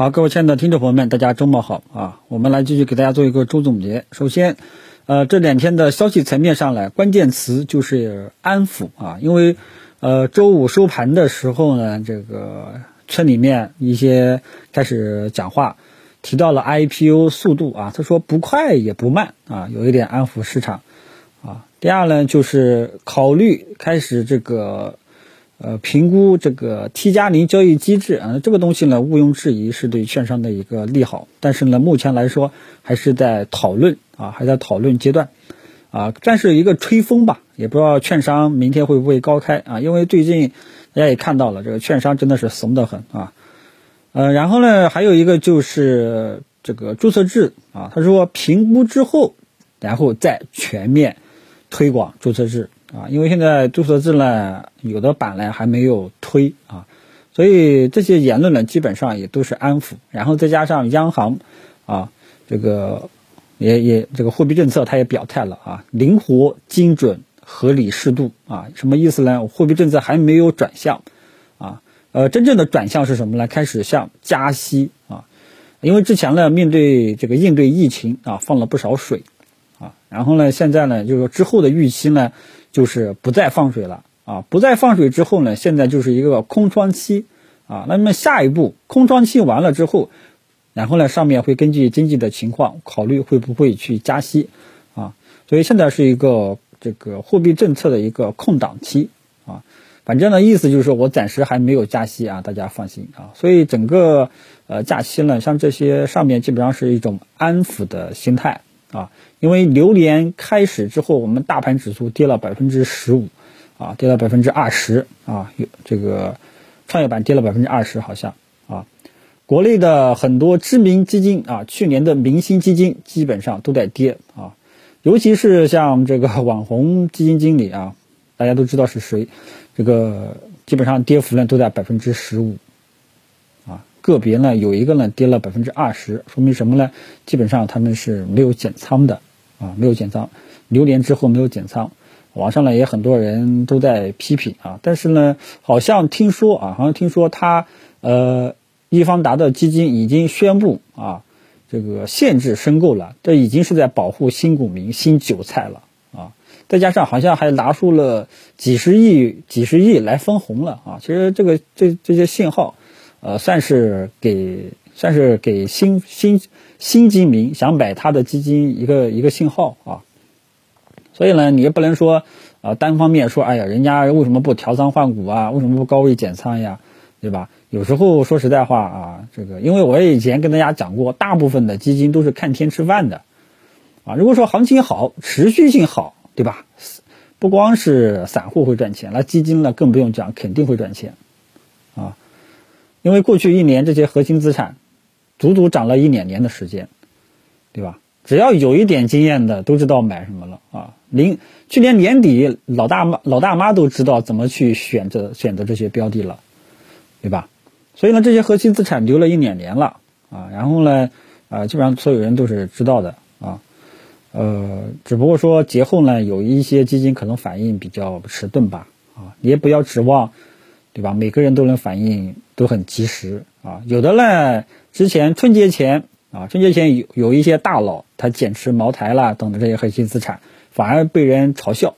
好，各位亲爱的听众朋友们，大家周末好啊！我们来继续给大家做一个周总结。首先，呃，这两天的消息层面上来，关键词就是安抚啊，因为呃，周五收盘的时候呢，这个村里面一些开始讲话，提到了 IPO 速度啊，他说不快也不慢啊，有一点安抚市场啊。第二呢，就是考虑开始这个。呃，评估这个 T 加零交易机制啊，这个东西呢，毋庸置疑是对券商的一个利好。但是呢，目前来说还是在讨论啊，还在讨论阶段啊，算是一个吹风吧，也不知道券商明天会不会高开啊。因为最近大家也看到了，这个券商真的是怂得很啊。呃，然后呢，还有一个就是这个注册制啊，他说评估之后，然后再全面推广注册制。啊，因为现在注册制呢，有的版呢还没有推啊，所以这些言论呢基本上也都是安抚，然后再加上央行啊，这个也也这个货币政策它也表态了啊，灵活、精准、合理、适度啊，什么意思呢？货币政策还没有转向啊，呃，真正的转向是什么呢？开始向加息啊，因为之前呢面对这个应对疫情啊放了不少水啊，然后呢现在呢就是说之后的预期呢。就是不再放水了啊！不再放水之后呢，现在就是一个空窗期啊。那么下一步空窗期完了之后，然后呢，上面会根据经济的情况考虑会不会去加息啊。所以现在是一个这个货币政策的一个空档期啊。反正呢，意思就是说我暂时还没有加息啊，大家放心啊。所以整个呃假期呢，像这些上面基本上是一种安抚的心态。啊，因为流年开始之后，我们大盘指数跌了百分之十五，啊，跌了百分之二十，啊，有这个创业板跌了百分之二十，好像啊，国内的很多知名基金啊，去年的明星基金基本上都在跌啊，尤其是像这个网红基金经理啊，大家都知道是谁，这个基本上跌幅呢都在百分之十五。个别呢有一个呢跌了百分之二十，说明什么呢？基本上他们是没有减仓的啊，没有减仓，流年之后没有减仓。网上呢也很多人都在批评啊，但是呢好像听说啊，好像听说他呃易方达的基金已经宣布啊这个限制申购了，这已经是在保护新股民、新韭菜了啊。再加上好像还拿出了几十亿、几十亿来分红了啊。其实这个这这些信号。呃，算是给算是给新新新基民想买他的基金一个一个信号啊，所以呢，你也不能说啊单方面说，哎呀，人家为什么不调仓换股啊？为什么不高位减仓呀？对吧？有时候说实在话啊，这个因为我以前跟大家讲过，大部分的基金都是看天吃饭的啊。如果说行情好，持续性好，对吧？不光是散户会赚钱，那基金呢更不用讲，肯定会赚钱。因为过去一年这些核心资产，足足涨了一两年的时间，对吧？只要有一点经验的都知道买什么了啊。零去年年底，老大妈老大妈都知道怎么去选择选择这些标的了，对吧？所以呢，这些核心资产留了一两年了啊。然后呢，啊，基本上所有人都是知道的啊。呃，只不过说节后呢，有一些基金可能反应比较迟钝吧啊。你也不要指望。对吧？每个人都能反应都很及时啊。有的呢，之前春节前啊，春节前有有一些大佬他减持茅台啦等等这些核心资产，反而被人嘲笑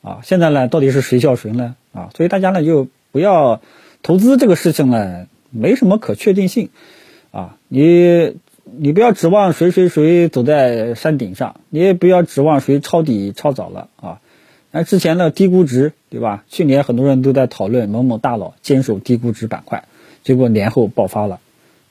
啊。现在呢，到底是谁笑谁呢？啊，所以大家呢就不要投资这个事情呢，没什么可确定性啊。你你不要指望谁谁谁走在山顶上，你也不要指望谁抄底抄早了啊。那之前的低估值，对吧？去年很多人都在讨论某某大佬坚守低估值板块，结果年后爆发了，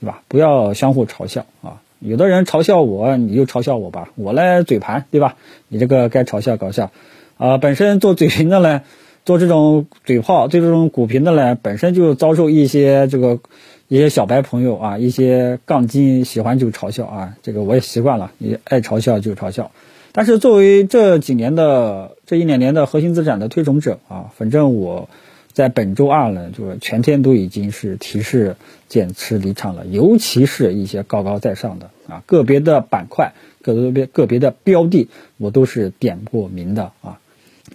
对吧？不要相互嘲笑啊！有的人嘲笑我，你就嘲笑我吧，我来嘴盘，对吧？你这个该嘲笑搞笑，啊，本身做嘴评的呢，做这种嘴炮、做这种股评的呢，本身就遭受一些这个一些小白朋友啊，一些杠精喜欢就嘲笑啊，这个我也习惯了，你爱嘲笑就嘲笑。但是作为这几年的这一两年的核心资产的推崇者啊，反正我在本周二呢，就是全天都已经是提示减持离场了，尤其是一些高高在上的啊个别的板块、个别个别的标的，我都是点过名的啊。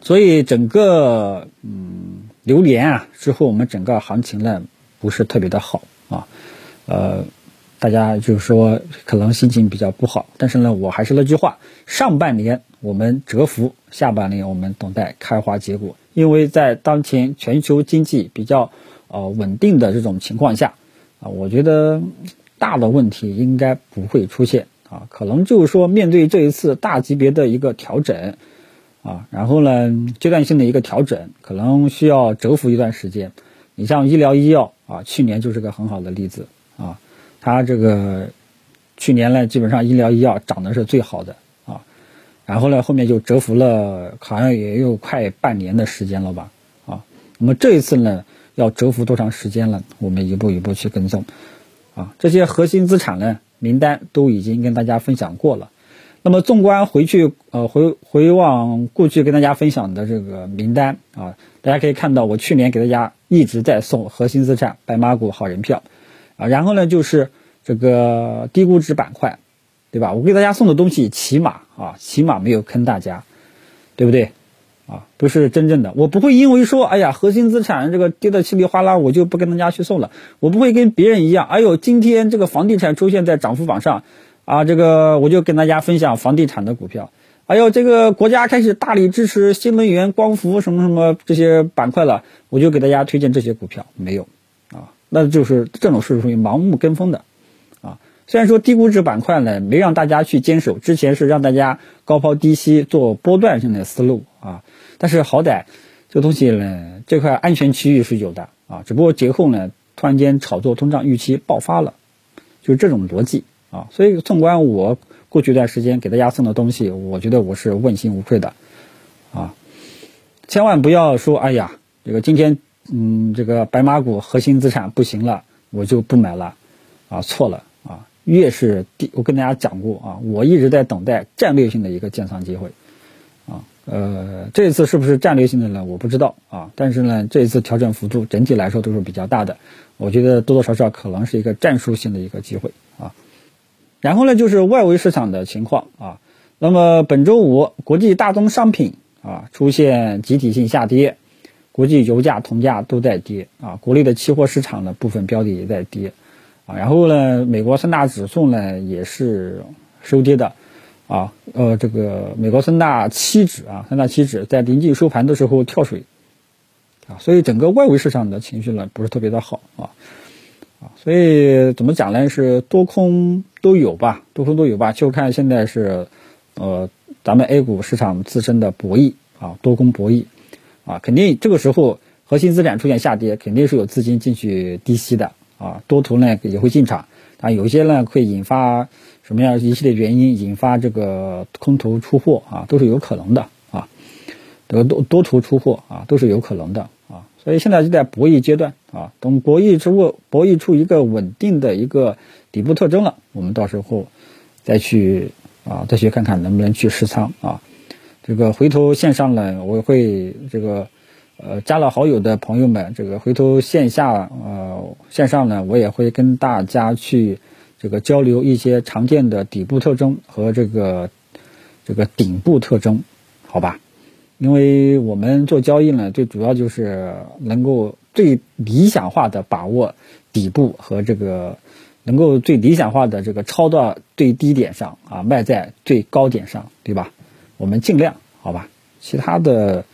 所以整个嗯流年啊之后，我们整个行情呢不是特别的好啊，呃，大家就是说可能心情比较不好，但是呢，我还是那句话，上半年我们蛰伏，下半年我们等待开花结果。因为在当前全球经济比较呃稳定的这种情况下，啊，我觉得大的问题应该不会出现啊，可能就是说面对这一次大级别的一个调整，啊，然后呢阶段性的一个调整，可能需要蛰伏一段时间。你像医疗医药啊，去年就是个很好的例子啊。它这个去年呢，基本上医疗医药涨的是最好的啊，然后呢，后面就蛰伏了，好像也有快半年的时间了吧啊。那么这一次呢，要蛰伏多长时间了？我们一步一步去跟踪啊。这些核心资产呢，名单都已经跟大家分享过了。那么纵观回去，呃，回回望过去跟大家分享的这个名单啊，大家可以看到，我去年给大家一直在送核心资产、白马股、好人票。啊，然后呢，就是这个低估值板块，对吧？我给大家送的东西，起码啊，起码没有坑大家，对不对？啊，不是真正的，我不会因为说，哎呀，核心资产这个跌得稀里哗啦，我就不跟大家去送了。我不会跟别人一样，哎呦，今天这个房地产出现在涨幅榜上，啊，这个我就跟大家分享房地产的股票。哎呦，这个国家开始大力支持新能源、光伏什么什么这些板块了，我就给大家推荐这些股票，没有。那就是这种是属于盲目跟风的，啊，虽然说低估值板块呢没让大家去坚守，之前是让大家高抛低吸做波段性的思路啊，但是好歹这东西呢这块安全区域是有的啊，只不过节后呢突然间炒作通胀预期爆发了，就是这种逻辑啊，所以纵观我过去一段时间给大家送的东西，我觉得我是问心无愧的，啊，千万不要说哎呀这个今天。嗯，这个白马股核心资产不行了，我就不买了，啊，错了啊！越是低，我跟大家讲过啊，我一直在等待战略性的一个建仓机会，啊，呃，这一次是不是战略性的呢？我不知道啊，但是呢，这一次调整幅度整体来说都是比较大的，我觉得多多少少可能是一个战术性的一个机会啊。然后呢，就是外围市场的情况啊，那么本周五国际大宗商品啊出现集体性下跌。国际油价、铜价都在跌啊，国内的期货市场的部分标的也在跌啊，然后呢，美国三大指数呢也是收跌的啊，呃，这个美国三大期指啊，三大期指在临近收盘的时候跳水啊，所以整个外围市场的情绪呢不是特别的好啊啊，所以怎么讲呢？是多空都有吧，多空都有吧，就看现在是呃咱们 A 股市场自身的博弈啊，多空博弈。啊，肯定这个时候核心资产出现下跌，肯定是有资金进去低吸的啊，多头呢也会进场啊，有些呢会引发什么样一系列原因，引发这个空头出货啊，都是有可能的啊，这个多多头出货啊，都是有可能的啊，所以现在就在博弈阶段啊，等博弈之后博弈出一个稳定的一个底部特征了，我们到时候再去啊，再去看看能不能去试仓啊。这个回头线上呢，我会这个，呃，加了好友的朋友们，这个回头线下呃线上呢，我也会跟大家去这个交流一些常见的底部特征和这个这个顶部特征，好吧？因为我们做交易呢，最主要就是能够最理想化的把握底部和这个能够最理想化的这个抄到最低点上啊，卖在最高点上，对吧？我们尽量好吧，其他的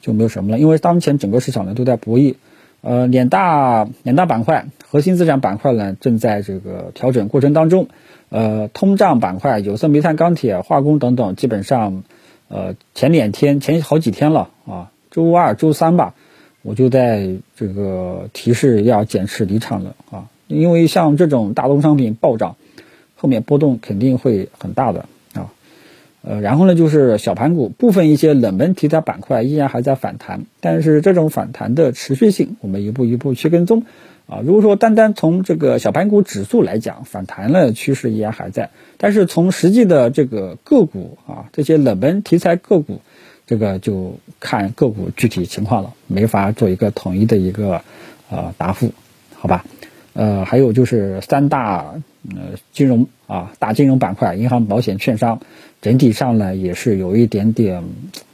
就没有什么了，因为当前整个市场呢都在博弈，呃，两大两大板块，核心资产板块呢正在这个调整过程当中，呃，通胀板块，有色、煤炭、钢铁、化工等等，基本上，呃，前两天前好几天了啊，周二、周三吧，我就在这个提示要减持离场了啊，因为像这种大宗商品暴涨，后面波动肯定会很大的。呃，然后呢，就是小盘股部分一些冷门题材板块依然还在反弹，但是这种反弹的持续性，我们一步一步去跟踪。啊，如果说单单从这个小盘股指数来讲，反弹的趋势依然还在，但是从实际的这个个股啊，这些冷门题材个股，这个就看个股具体情况了，没法做一个统一的一个呃答复，好吧？呃，还有就是三大呃金融啊，大金融板块，银行、保险、券商。整体上呢，也是有一点点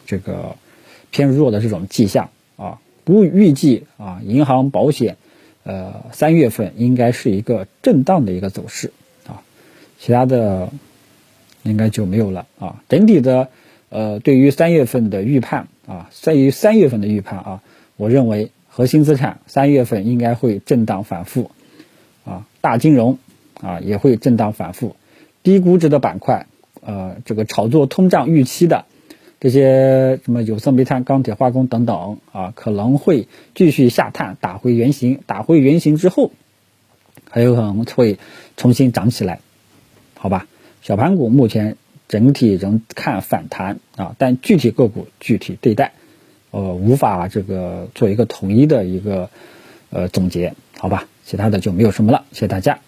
这个偏弱的这种迹象啊。不预计啊，银行保险呃三月份应该是一个震荡的一个走势啊其他的应该就没有了啊。整体的呃，对于三月份的预判啊，在于三月份的预判啊，我认为核心资产三月份应该会震荡反复，大金融啊也会震荡反复，低估值的板块呃，这个炒作通胀预期的。这些什么有色、煤炭、钢铁、化工等等啊，可能会继续下探，打回原形。打回原形之后，还有可能会重新涨起来，好吧？小盘股目前整体仍看反弹啊，但具体个股具体对待，呃，无法这个做一个统一的一个呃总结，好吧？其他的就没有什么了，谢谢大家。